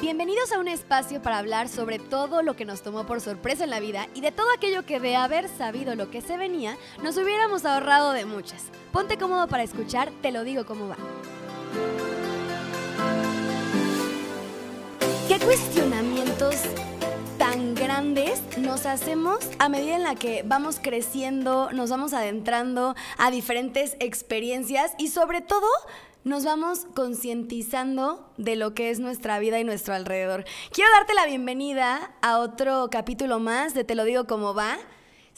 Bienvenidos a un espacio para hablar sobre todo lo que nos tomó por sorpresa en la vida y de todo aquello que de haber sabido lo que se venía, nos hubiéramos ahorrado de muchas. Ponte cómodo para escuchar, te lo digo cómo va. ¿Qué cuestionamientos tan grandes nos hacemos a medida en la que vamos creciendo, nos vamos adentrando a diferentes experiencias y sobre todo nos vamos concientizando de lo que es nuestra vida y nuestro alrededor. Quiero darte la bienvenida a otro capítulo más de Te lo digo como va.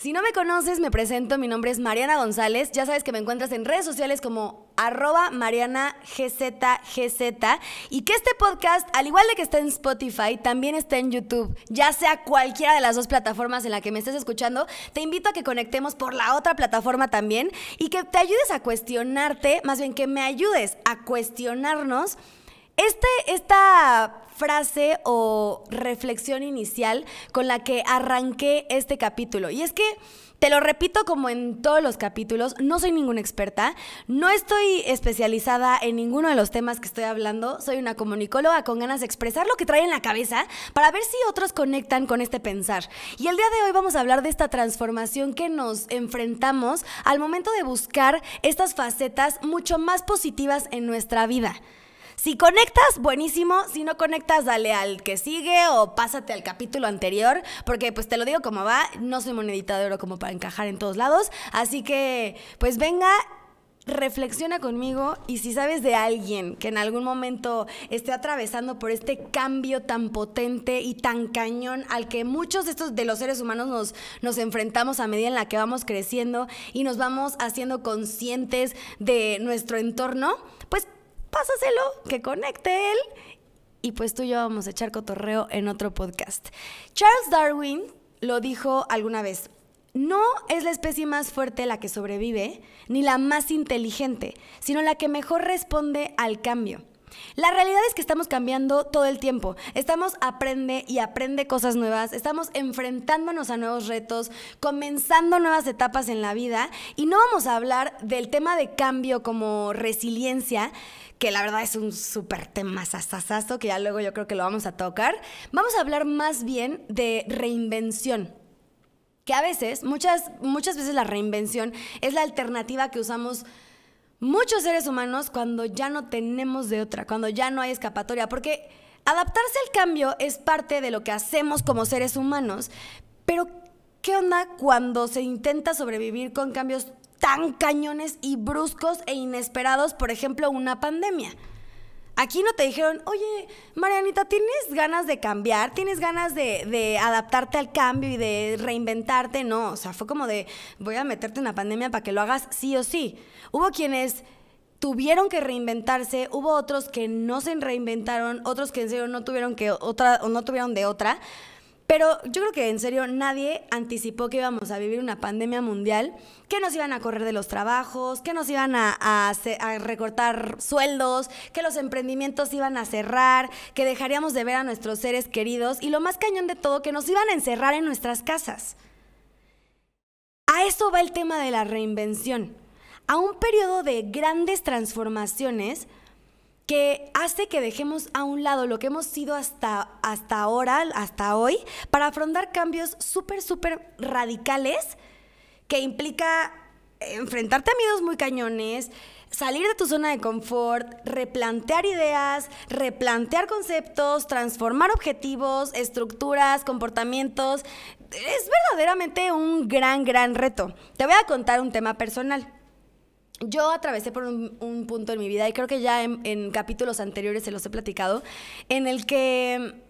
Si no me conoces, me presento, mi nombre es Mariana González, ya sabes que me encuentras en redes sociales como arroba Mariana GZGZ y que este podcast, al igual de que está en Spotify, también está en YouTube, ya sea cualquiera de las dos plataformas en la que me estés escuchando, te invito a que conectemos por la otra plataforma también y que te ayudes a cuestionarte, más bien que me ayudes a cuestionarnos este, esta frase o reflexión inicial con la que arranqué este capítulo. Y es que, te lo repito como en todos los capítulos, no soy ninguna experta, no estoy especializada en ninguno de los temas que estoy hablando, soy una comunicóloga con ganas de expresar lo que trae en la cabeza para ver si otros conectan con este pensar. Y el día de hoy vamos a hablar de esta transformación que nos enfrentamos al momento de buscar estas facetas mucho más positivas en nuestra vida. Si conectas, buenísimo. Si no conectas, dale al que sigue o pásate al capítulo anterior. Porque pues te lo digo como va, no soy monedita de oro como para encajar en todos lados. Así que pues venga reflexiona conmigo y si sabes de alguien que en algún momento esté atravesando por este cambio tan potente y tan cañón al que muchos de estos de los seres humanos nos, nos enfrentamos a medida en la que vamos creciendo y nos vamos haciendo conscientes de nuestro entorno, pues pásaselo, que conecte él. Y pues tú y yo vamos a echar cotorreo en otro podcast. Charles Darwin lo dijo alguna vez. No es la especie más fuerte la que sobrevive, ni la más inteligente, sino la que mejor responde al cambio. La realidad es que estamos cambiando todo el tiempo. Estamos aprende y aprende cosas nuevas, estamos enfrentándonos a nuevos retos, comenzando nuevas etapas en la vida y no vamos a hablar del tema de cambio como resiliencia, que la verdad es un súper tema sasasazo, que ya luego yo creo que lo vamos a tocar. Vamos a hablar más bien de reinvención. Que a veces, muchas, muchas veces la reinvención es la alternativa que usamos muchos seres humanos cuando ya no tenemos de otra, cuando ya no hay escapatoria, porque adaptarse al cambio es parte de lo que hacemos como seres humanos, pero ¿qué onda cuando se intenta sobrevivir con cambios tan cañones y bruscos e inesperados, por ejemplo, una pandemia. Aquí no te dijeron, oye, Marianita, ¿tienes ganas de cambiar? ¿Tienes ganas de, adaptarte al cambio y de reinventarte? No, o sea, fue como de, voy a meterte en una pandemia para que lo hagas sí o sí. Hubo quienes tuvieron que reinventarse, hubo otros que no se reinventaron, otros que en serio no tuvieron que otra o no tuvieron de otra. Pero yo creo que en serio nadie anticipó que íbamos a vivir una pandemia mundial, que nos iban a correr de los trabajos, que nos iban a, recortar sueldos, que los emprendimientos iban a cerrar, que dejaríamos de ver a nuestros seres queridos y lo más cañón de todo, que nos iban a encerrar en nuestras casas. A eso va el tema de la reinvención. A un periodo de grandes transformaciones que hace que dejemos a un lado lo que hemos sido hasta, hasta ahora, hasta hoy, para afrontar cambios súper, súper radicales que implica enfrentarte a miedos muy cañones, salir de tu zona de confort, replantear ideas, replantear conceptos, transformar objetivos, estructuras, comportamientos. Es verdaderamente un gran, gran reto. Te voy a contar un tema personal yo atravesé por un, punto en mi vida, y creo que ya en, capítulos anteriores se los he platicado, en el que,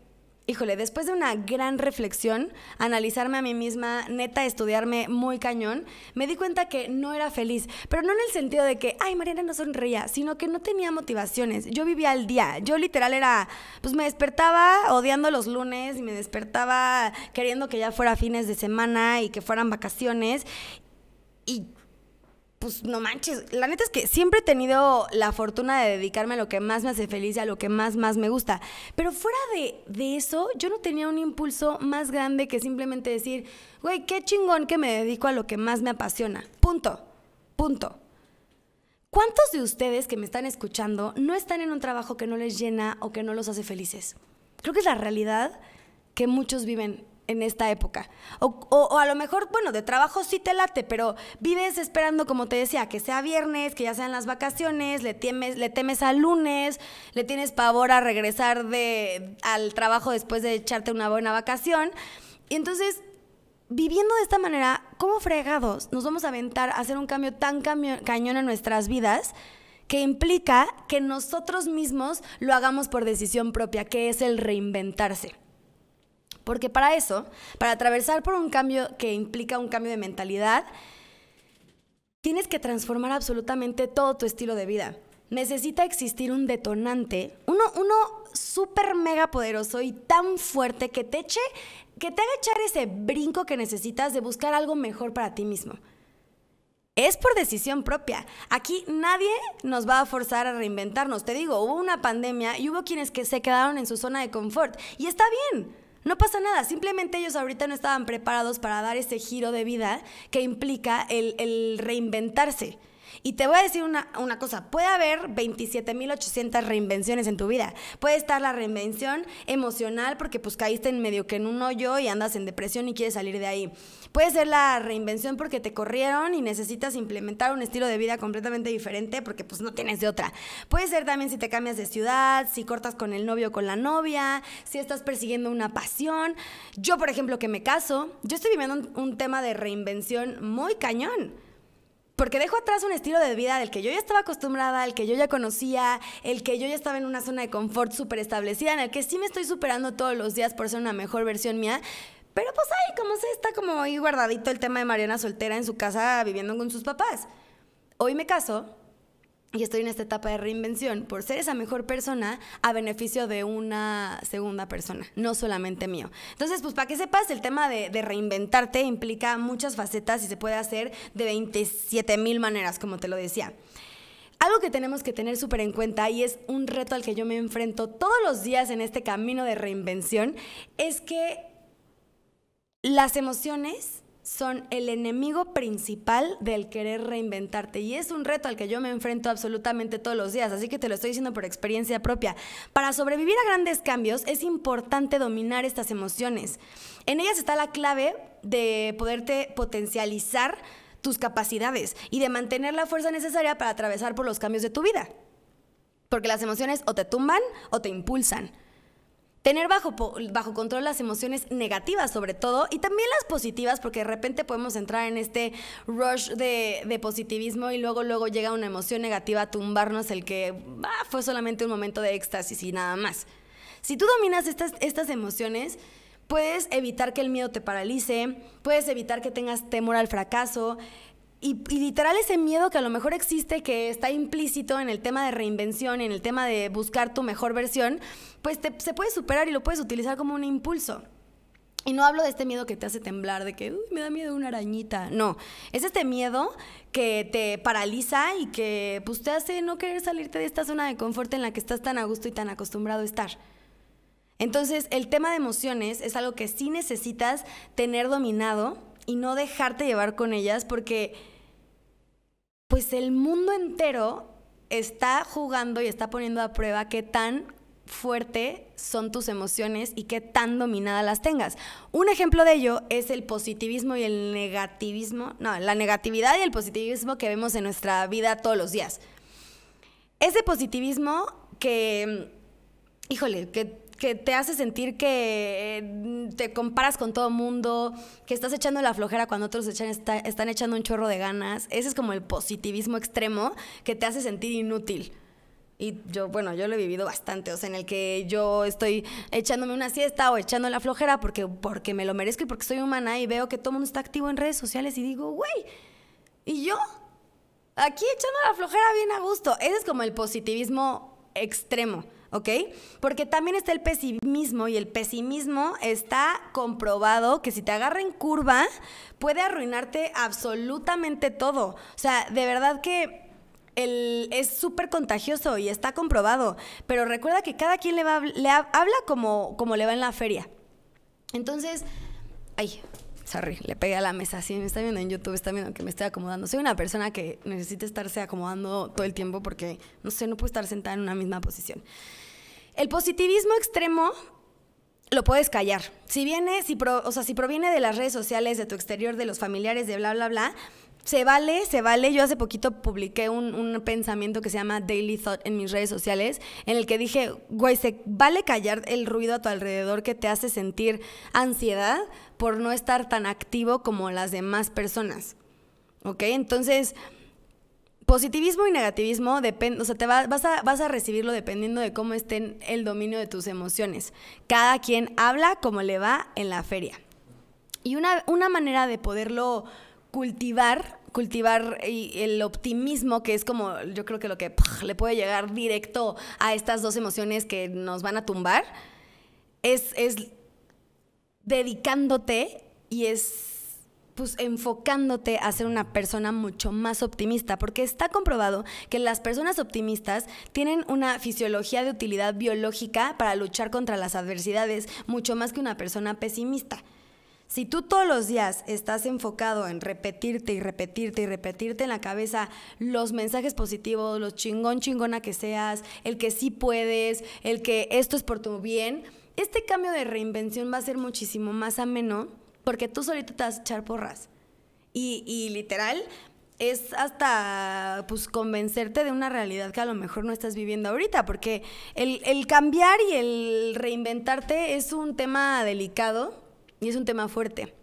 híjole, después de una gran reflexión, analizarme a mí misma, neta, estudiarme muy cañón, me di cuenta que no era feliz, pero no en el sentido de que, ay, Mariana no sonreía, sino que no tenía motivaciones. Yo vivía al día, yo literal era, pues me despertaba odiando los lunes y me despertaba queriendo que ya fuera fines de semana y que fueran vacaciones. Y pues no manches, la neta es que siempre he tenido la fortuna de dedicarme a lo que más me hace feliz y a lo que más, más me gusta. Pero fuera de, de eso, yo no tenía un impulso más grande que simplemente decir, güey, qué chingón que me dedico a lo que más me apasiona. Punto, punto. ¿Cuántos de ustedes que me están escuchando no están en un trabajo que no les llena o que no los hace felices? creo que es la realidad que muchos viven en esta época. O, a lo mejor, bueno, de trabajo sí te late, pero vives esperando, como te decía, que sea viernes, que ya sean las vacaciones, le temes, le temes al lunes, le tienes pavor a regresar de, al trabajo después de echarte una buena vacación. Y entonces, viviendo de esta manera, ¿cómo fregados nos vamos a aventar a hacer un cambio tan cañón en nuestras vidas? que implica que nosotros mismos lo hagamos por decisión propia, que es el reinventarse. Porque para eso, para atravesar por un cambio que implica un cambio de mentalidad, tienes que transformar absolutamente todo tu estilo de vida. Necesita existir un detonante, uno, uno súper mega poderoso y tan fuerte que te eche, que te haga echar ese brinco que necesitas de buscar algo mejor para ti mismo. Es por decisión propia. Aquí nadie nos va a forzar a reinventarnos. Te digo, hubo una pandemia y hubo quienes que se quedaron en su zona de confort. Y está bien. No pasa nada, simplemente ellos ahorita no estaban preparados para dar ese giro de vida que implica el, el reinventarse. Y te voy a decir una, cosa, puede haber 27.800 reinvenciones en tu vida. Puede estar la reinvención emocional porque pues caíste en medio que en un hoyo y andas en depresión y quieres salir de ahí. Puede ser la reinvención porque te corrieron y necesitas implementar un estilo de vida completamente diferente porque pues no tienes de otra. Puede ser también si te cambias de ciudad, si cortas con el novio o con la novia, si estás persiguiendo una pasión. Yo, por ejemplo, que me caso, yo estoy viviendo un tema de reinvención muy cañón porque dejo atrás un estilo de vida del que yo ya estaba acostumbrada, el que yo ya conocía, el que yo ya estaba en una zona de confort súper establecida, en el que sí me estoy superando todos los días por ser una mejor versión mía. Pero pues ahí, como se está como ahí guardadito el tema de Mariana soltera en su casa viviendo con sus papás. Hoy me caso y estoy en esta etapa de reinvención por ser esa mejor persona a beneficio de una segunda persona, no solamente mío. Entonces, pues para que sepas, el tema de, reinventarte implica muchas facetas y se puede hacer de 27 mil maneras, como te lo decía. Algo que tenemos que tener súper en cuenta y es un reto al que yo me enfrento todos los días en este camino de reinvención, es que las emociones son el enemigo principal del querer reinventarte y es un reto al que yo me enfrento absolutamente todos los días, así que te lo estoy diciendo por experiencia propia. Para sobrevivir a grandes cambios es importante dominar estas emociones. En ellas está la clave de poderte potencializar tus capacidades y de mantener la fuerza necesaria para atravesar por los cambios de tu vida. Porque las emociones o te tumban o te impulsan. Tener bajo, bajo control las emociones negativas sobre todo y también las positivas porque de repente podemos entrar en este rush de, positivismo y luego luego llega una emoción negativa a tumbarnos el que ah, fue solamente un momento de éxtasis y nada más. Si tú dominas estas, estas emociones, puedes evitar que el miedo te paralice, puedes evitar que tengas temor al fracaso, y, literal ese miedo que a lo mejor existe, que está implícito en el tema de reinvención, en el tema de buscar tu mejor versión, pues se puede superar y lo puedes utilizar como un impulso. Y no hablo de este miedo que te hace temblar, de que me da miedo una arañita. No, es este miedo que te paraliza y que pues, te hace no querer salirte de esta zona de confort en la que estás tan a gusto y tan acostumbrado a estar. Entonces, el tema de emociones es algo que sí necesitas tener dominado y no dejarte llevar con ellas porque pues el mundo entero está jugando y está poniendo a prueba qué tan fuerte son tus emociones y qué tan dominadas las tengas. Un ejemplo de ello es el positivismo y el negativismo, no, la negatividad y el positivismo que vemos en nuestra vida todos los días. Ese positivismo que, híjole, que que te hace sentir que eh, te comparas con todo mundo, que estás echando la flojera cuando otros están echando un chorro de ganas. Ese es como el positivismo extremo que te hace sentir inútil. Y yo, bueno, yo lo he vivido bastante, o sea, en el que yo estoy echándome una siesta o echando la flojera porque, porque me lo merezco y porque soy humana y veo que todo el mundo está activo en redes sociales y digo, güey, ¿y yo? Aquí echando la flojera bien a gusto. Ese es como el positivismo extremo. ¿Ok? Porque también está el pesimismo y el pesimismo está comprobado que si te agarra en curva puede arruinarte absolutamente todo. O sea, de verdad que el, es súper contagioso y está comprobado, pero recuerda que cada quien le, va, le habla como, como le va en la feria. Entonces, ay, sorry, le pegué a la mesa. Si me está viendo en YouTube, está viendo que me estoy acomodando. Soy una persona que necesita estarse acomodando todo el tiempo porque, no sé, no puedo estar sentada en una misma posición. El positivismo extremo lo puedes callar. Si viene, si o sea, si proviene de las redes sociales, de tu exterior, de los familiares, de bla, bla, bla, se vale, se vale. Yo hace poquito publiqué un, un, pensamiento que se llama Daily Thought en mis redes sociales, en el que dije, güey, se vale callar el ruido a tu alrededor que te hace sentir ansiedad por no estar tan activo como las demás personas. ¿Ok? Entonces, positivismo y negativismo o sea, te vas, a, vas a recibirlo dependiendo de cómo esté el dominio de tus emociones. Cada quien habla como le va en la feria. Y una, una manera de poderlo cultivar, cultivar el optimismo, que es como yo creo que lo que le puede llegar directo a estas dos emociones que nos van a tumbar, es, dedicándote y es pues enfocándote a ser una persona mucho más optimista, porque está comprobado que las personas optimistas tienen una fisiología de utilidad biológica para luchar contra las adversidades, mucho más que una persona pesimista. Si tú todos los días estás enfocado en repetirte y repetirte y repetirte en la cabeza los mensajes positivos, los chingón chingona que seas, el que sí puedes, el que esto es por tu bien, este cambio de reinvención va a ser muchísimo más ameno porque tú solito te vas a echar porras. Y, literal, es hasta pues convencerte de una realidad que a lo mejor no estás viviendo ahorita, porque el, cambiar y el reinventarte es un tema delicado y es un tema fuerte.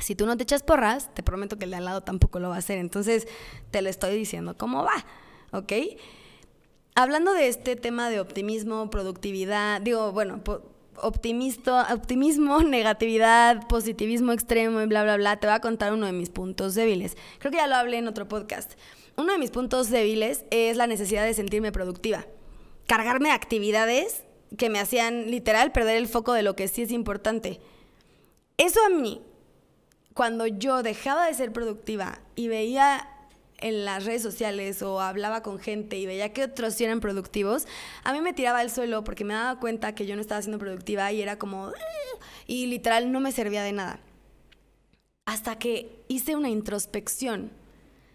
Si tú no te echas porras, te prometo que el de al lado tampoco lo va a hacer. Entonces, te lo estoy diciendo cómo va, ¿ok? Hablando de este tema de optimismo, productividad, digo, bueno, optimismo, negatividad, positivismo extremo y bla, bla, bla, te voy a contar uno de mis puntos débiles. Creo que ya lo hablé en otro podcast. Uno de mis puntos débiles es la necesidad de sentirme productiva. Cargarme de actividades que me hacían literal perder el foco de lo que sí es importante. Eso a mí, cuando yo dejaba de ser productiva y veía en las redes sociales o hablaba con gente y veía que otros eran productivos, a mí me tiraba al suelo porque me daba cuenta que yo no estaba siendo productiva y era como... Ah", y literal no me servía de nada. Hasta que hice una introspección,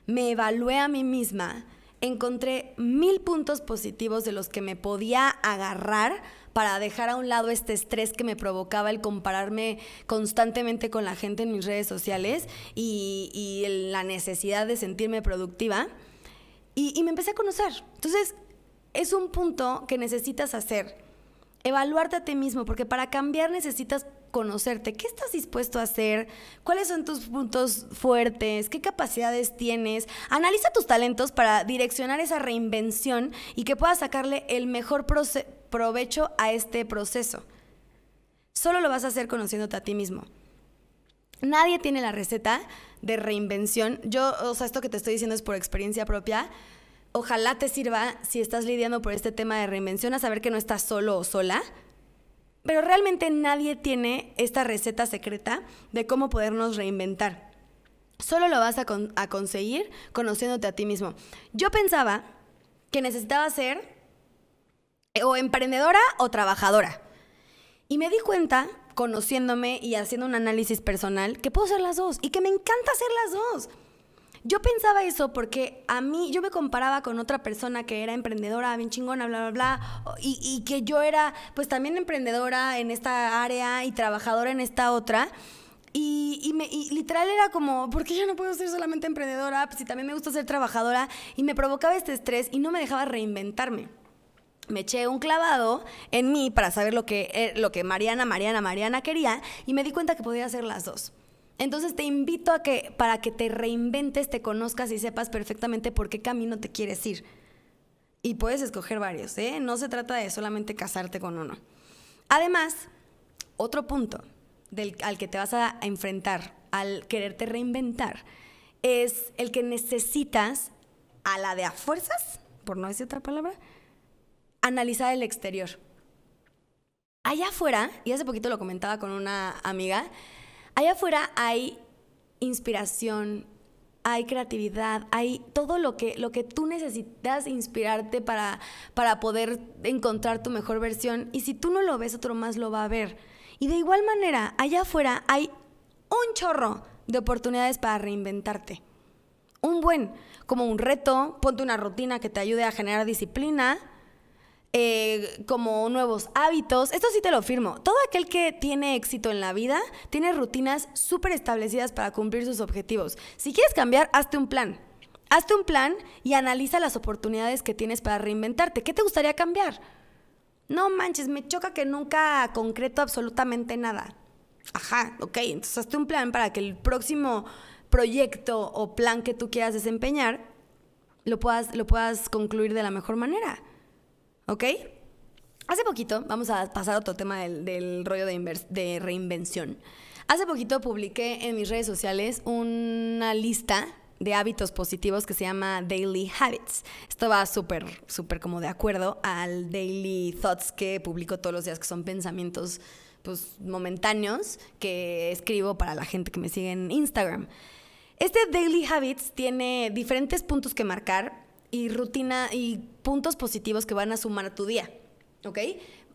me evalué a mí misma, encontré mil puntos positivos de los que me podía agarrar para dejar a un lado este estrés que me provocaba el compararme constantemente con la gente en mis redes sociales y, la necesidad de sentirme productiva. Y, y me empecé a conocer. Entonces, es un punto que necesitas hacer. Evaluarte a ti mismo, porque para cambiar necesitas conocerte. ¿Qué estás dispuesto a hacer? ¿Cuáles son tus puntos fuertes? ¿Qué capacidades tienes? Analiza tus talentos para direccionar esa reinvención y que puedas sacarle el mejor provecho a este proceso. Solo lo vas a hacer conociéndote a ti mismo. Nadie tiene la receta de reinvención. Yo, o sea, esto que te estoy diciendo es por experiencia propia. Ojalá te sirva si estás lidiando por este tema de reinvención a saber que no estás solo o sola. Pero realmente nadie tiene esta receta secreta de cómo podernos reinventar. Solo lo vas a, conseguir conociéndote a ti mismo. Yo pensaba que necesitaba ser o emprendedora o trabajadora. Y me di cuenta, conociéndome y haciendo un análisis personal, que puedo ser las dos y que me encanta ser las dos. Yo pensaba eso porque a mí, yo me comparaba con otra persona que era emprendedora, bien chingona, bla, bla, bla, y, que yo era pues también emprendedora en esta área y trabajadora en esta otra. Y, me, literal era como, ¿por qué yo no puedo ser solamente emprendedora? Pues si también me gusta ser trabajadora. Y me provocaba este estrés y no me dejaba reinventarme me eché un clavado en mí para saber lo que, eh, lo que Mariana, Mariana, Mariana quería y me di cuenta que podía hacer las dos. Entonces te invito a que para que te reinventes, te conozcas y sepas perfectamente por qué camino te quieres ir. Y puedes escoger varios, ¿eh? No se trata de solamente casarte con uno. Además, otro punto del, al que te vas a enfrentar al quererte reinventar es el que necesitas a la de a fuerzas, por no decir otra palabra, analizar el exterior. Allá afuera, y hace poquito lo comentaba con una amiga, allá afuera hay inspiración, hay creatividad, hay todo lo que, lo que tú necesitas inspirarte para, para poder encontrar tu mejor versión. Y si tú no lo ves, otro más lo va a ver. Y de igual manera, allá afuera hay un chorro de oportunidades para reinventarte. Un buen, como un reto, ponte una rutina que te ayude a generar disciplina, eh, como nuevos hábitos. Esto sí te lo firmo. Todo aquel que tiene éxito en la vida tiene rutinas súper establecidas para cumplir sus objetivos. Si quieres cambiar, hazte un plan. Hazte un plan y analiza las oportunidades que tienes para reinventarte. ¿Qué te gustaría cambiar? No manches, me choca que nunca concreto absolutamente nada. Ajá, ok, entonces hazte un plan para que el próximo proyecto o plan que tú quieras desempeñar lo puedas, lo puedas concluir de la mejor manera. ¿Ok? Hace poquito, vamos a pasar a otro tema del, rollo de, de reinvención. Hace poquito publiqué en mis redes sociales una lista de hábitos positivos que se llama Daily Habits. Esto va súper, súper como de acuerdo al Daily Thoughts que publico todos los días, que son pensamientos pues, momentáneos que escribo para la gente que me sigue en Instagram. Este Daily Habits tiene diferentes puntos que marcar y rutina y puntos positivos que van a sumar a tu día, ¿ok?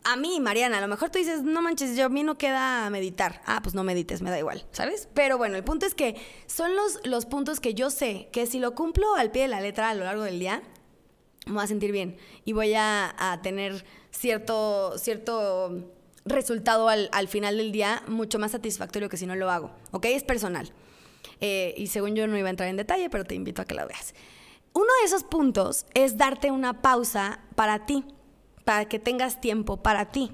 A mí, Mariana, a lo mejor tú dices, no manches, yo a mí no queda meditar. Ah, pues no medites, me da igual, ¿sabes? Pero bueno, el punto es que son los, los puntos que yo sé que si lo cumplo al pie de la letra a lo largo del día, me voy a sentir bien y voy a, a tener cierto, cierto resultado al, al, final del día mucho más satisfactorio que si no lo hago, ¿ok? Es personal. Eh, y según yo no iba a entrar en detalle, pero te invito a que la veas. Uno de esos puntos es darte una pausa para ti, para que tengas tiempo para ti.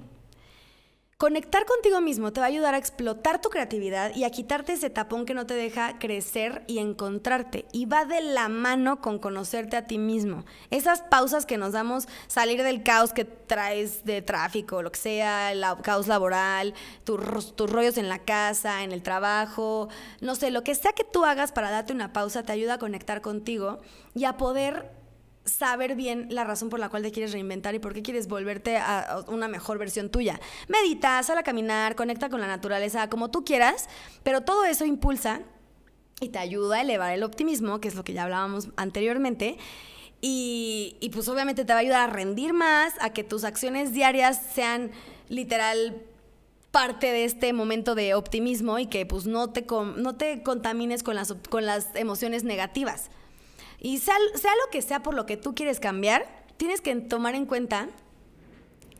Conectar contigo mismo te va a ayudar a explotar tu creatividad y a quitarte ese tapón que no te deja crecer y encontrarte. Y va de la mano con conocerte a ti mismo. Esas pausas que nos damos, salir del caos que traes de tráfico, lo que sea, el caos laboral, tus, tus rollos en la casa, en el trabajo, no sé, lo que sea que tú hagas para darte una pausa te ayuda a conectar contigo y a poder saber bien la razón por la cual te quieres reinventar y por qué quieres volverte a una mejor versión tuya. Medita, sal a caminar, conecta con la naturaleza, como tú quieras, pero todo eso impulsa y te ayuda a elevar el optimismo, que es lo que ya hablábamos anteriormente. Y, y pues obviamente te va a ayudar a rendir más, a que tus acciones diarias sean literal parte de este momento de optimismo y que pues no te, no te contamines con las, con las emociones negativas. Y sea, lo que sea por lo que tú quieres cambiar, tienes que tomar en cuenta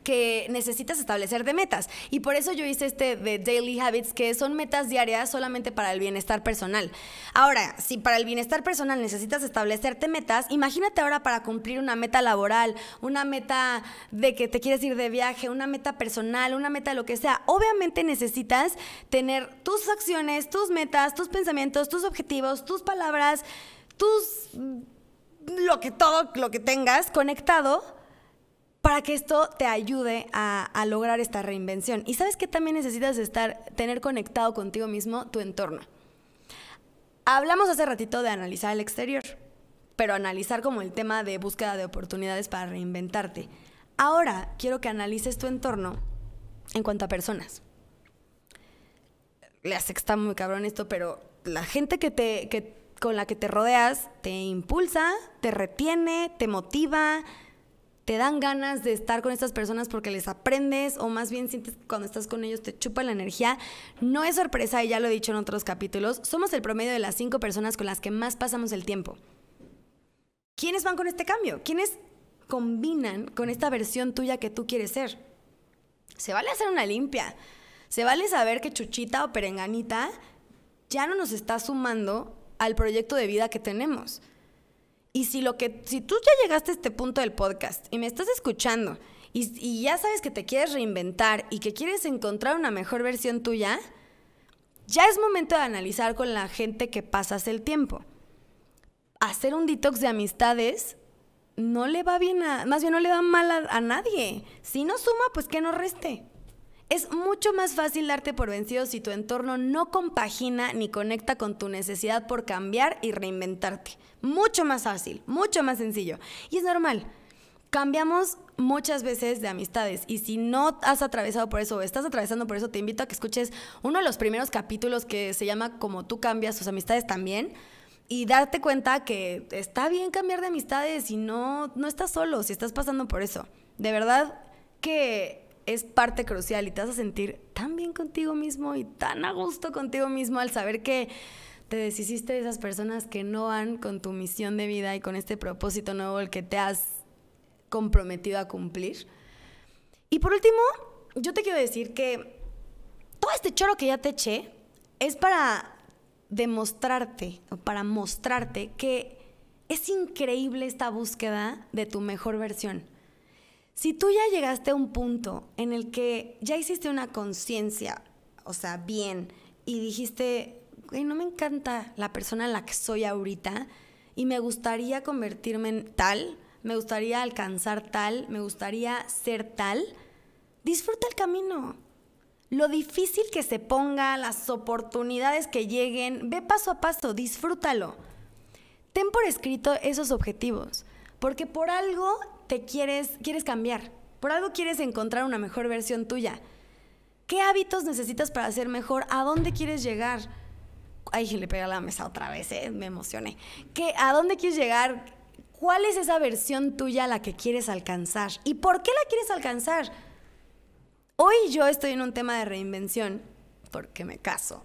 que necesitas establecer de metas. Y por eso yo hice este de Daily Habits, que son metas diarias solamente para el bienestar personal. Ahora, si para el bienestar personal necesitas establecerte metas, imagínate ahora para cumplir una meta laboral, una meta de que te quieres ir de viaje, una meta personal, una meta lo que sea. Obviamente necesitas tener tus acciones, tus metas, tus pensamientos, tus objetivos, tus palabras tus, lo que todo, lo que tengas conectado para que esto te ayude a, lograr esta reinvención. Y sabes que también necesitas estar, tener conectado contigo mismo tu entorno. Hablamos hace ratito de analizar el exterior, pero analizar como el tema de búsqueda de oportunidades para reinventarte. Ahora quiero que analices tu entorno en cuanto a personas. Le hace que está muy cabrón esto, pero la gente que te, que con la que te rodeas te impulsa, te retiene, te motiva, te dan ganas de estar con estas personas porque les aprendes o más bien sientes que cuando estás con ellos te chupa la energía. No es sorpresa, y ya lo he dicho en otros capítulos, somos el promedio de las cinco personas con las que más pasamos el tiempo. ¿Quiénes van con este cambio? ¿Quiénes combinan con esta versión tuya que tú quieres ser? Se vale hacer una limpia. Se vale saber que Chuchita o Perenganita ya no nos está sumando al proyecto de vida que tenemos. Y si lo que, si tú ya llegaste a este punto del podcast y me estás escuchando y, ya sabes que te quieres reinventar y que quieres encontrar una mejor versión tuya, ya es momento de analizar con la gente que pasas el tiempo. Hacer un detox de amistades no le va bien a, más bien no le va mal a nadie. Si no suma, pues que no reste. Es mucho más fácil darte por vencido si tu entorno no compagina ni conecta con tu necesidad por cambiar y reinventarte. Mucho más fácil, mucho más sencillo. Y es normal. Cambiamos muchas veces de amistades y si no has atravesado por eso o estás atravesando por eso, te invito a que escuches uno de los primeros capítulos que se llama Como tú cambias tus amistades también y darte cuenta que está bien cambiar de amistades y no, no estás solo si estás pasando por eso. De verdad que es parte crucial y te vas a sentir tan bien contigo mismo y tan a gusto contigo mismo al saber que te deshiciste de esas personas que no van con tu misión de vida y con este propósito nuevo el que te has comprometido a cumplir. Y por último, yo te quiero decir que todo este choro que ya te eché es para demostrarte para mostrarte que es increíble esta búsqueda de tu mejor versión. Si tú ya llegaste a un punto en el que ya hiciste una conciencia, o sea, bien, y dijiste, no me encanta la persona en la que soy ahorita y me gustaría convertirme en tal, me gustaría alcanzar tal, me gustaría ser tal, disfruta el camino. Lo difícil que se ponga, las oportunidades que lleguen, ve paso a paso, disfrútalo. Ten por escrito esos objetivos, porque por algo te quieres, quieres cambiar, por algo quieres encontrar una mejor versión tuya. ¿Qué hábitos necesitas para ser mejor? ¿A dónde quieres llegar? Ay, le pega la mesa otra vez, ¿eh? me emocioné. ¿Qué, ¿A dónde quieres llegar? ¿Cuál es esa versión tuya a la que quieres alcanzar? ¿Y por qué la quieres alcanzar? Hoy yo estoy en un tema de reinvención porque me caso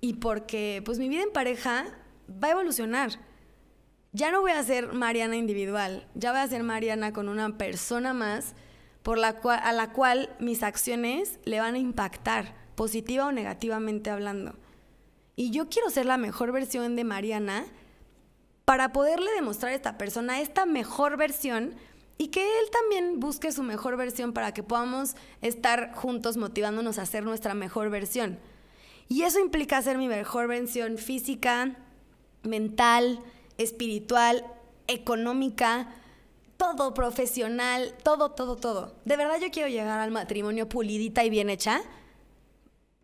y porque pues mi vida en pareja va a evolucionar. Ya no voy a ser Mariana individual, ya voy a ser Mariana con una persona más por la cual, a la cual mis acciones le van a impactar, positiva o negativamente hablando. Y yo quiero ser la mejor versión de Mariana para poderle demostrar a esta persona esta mejor versión y que él también busque su mejor versión para que podamos estar juntos motivándonos a hacer nuestra mejor versión. Y eso implica hacer mi mejor versión física, mental, espiritual, económica, todo profesional, todo, todo, todo. De verdad yo quiero llegar al matrimonio pulidita y bien hecha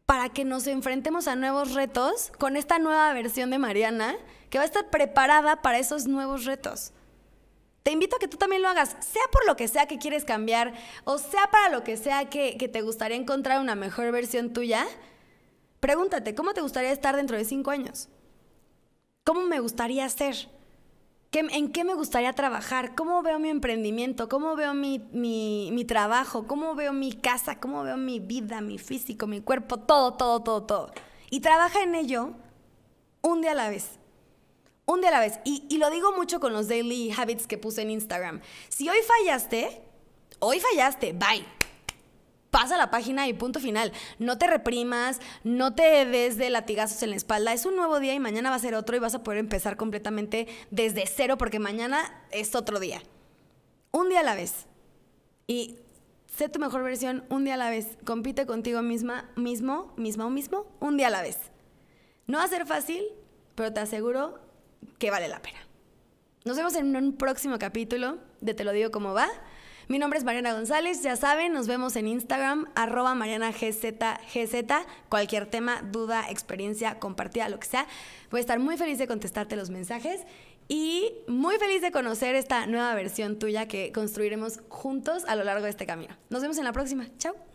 para que nos enfrentemos a nuevos retos con esta nueva versión de Mariana que va a estar preparada para esos nuevos retos. Te invito a que tú también lo hagas, sea por lo que sea que quieres cambiar o sea para lo que sea que, te gustaría encontrar una mejor versión tuya. Pregúntate, ¿cómo te gustaría estar dentro de cinco años? ¿Cómo me gustaría ser? ¿En qué me gustaría trabajar? ¿Cómo veo mi emprendimiento? ¿Cómo veo mi, mi, trabajo? ¿Cómo veo mi casa? ¿Cómo veo mi vida, mi físico, mi cuerpo? Todo, todo, todo, todo. Y trabaja en ello un día a la vez. Un día a la vez. Y, lo digo mucho con los daily habits que puse en Instagram. Si hoy fallaste, hoy fallaste, bye. Pasa la página y punto final. No te reprimas, no te des de latigazos en la espalda. Es un nuevo día y mañana va a ser otro y vas a poder empezar completamente desde cero porque mañana es otro día. Un día a la vez. Y sé tu mejor versión un día a la vez. Compite contigo misma, mismo, misma o mismo, un día a la vez. No va a ser fácil, pero te aseguro que vale la pena. Nos vemos en un próximo capítulo de Te lo digo como va. Mi nombre es Mariana González, ya saben, nos vemos en Instagram, arroba MarianaGZGZ, cualquier tema, duda, experiencia, compartida, lo que sea. Voy a estar muy feliz de contestarte los mensajes y muy feliz de conocer esta nueva versión tuya que construiremos juntos a lo largo de este camino. Nos vemos en la próxima. Chao.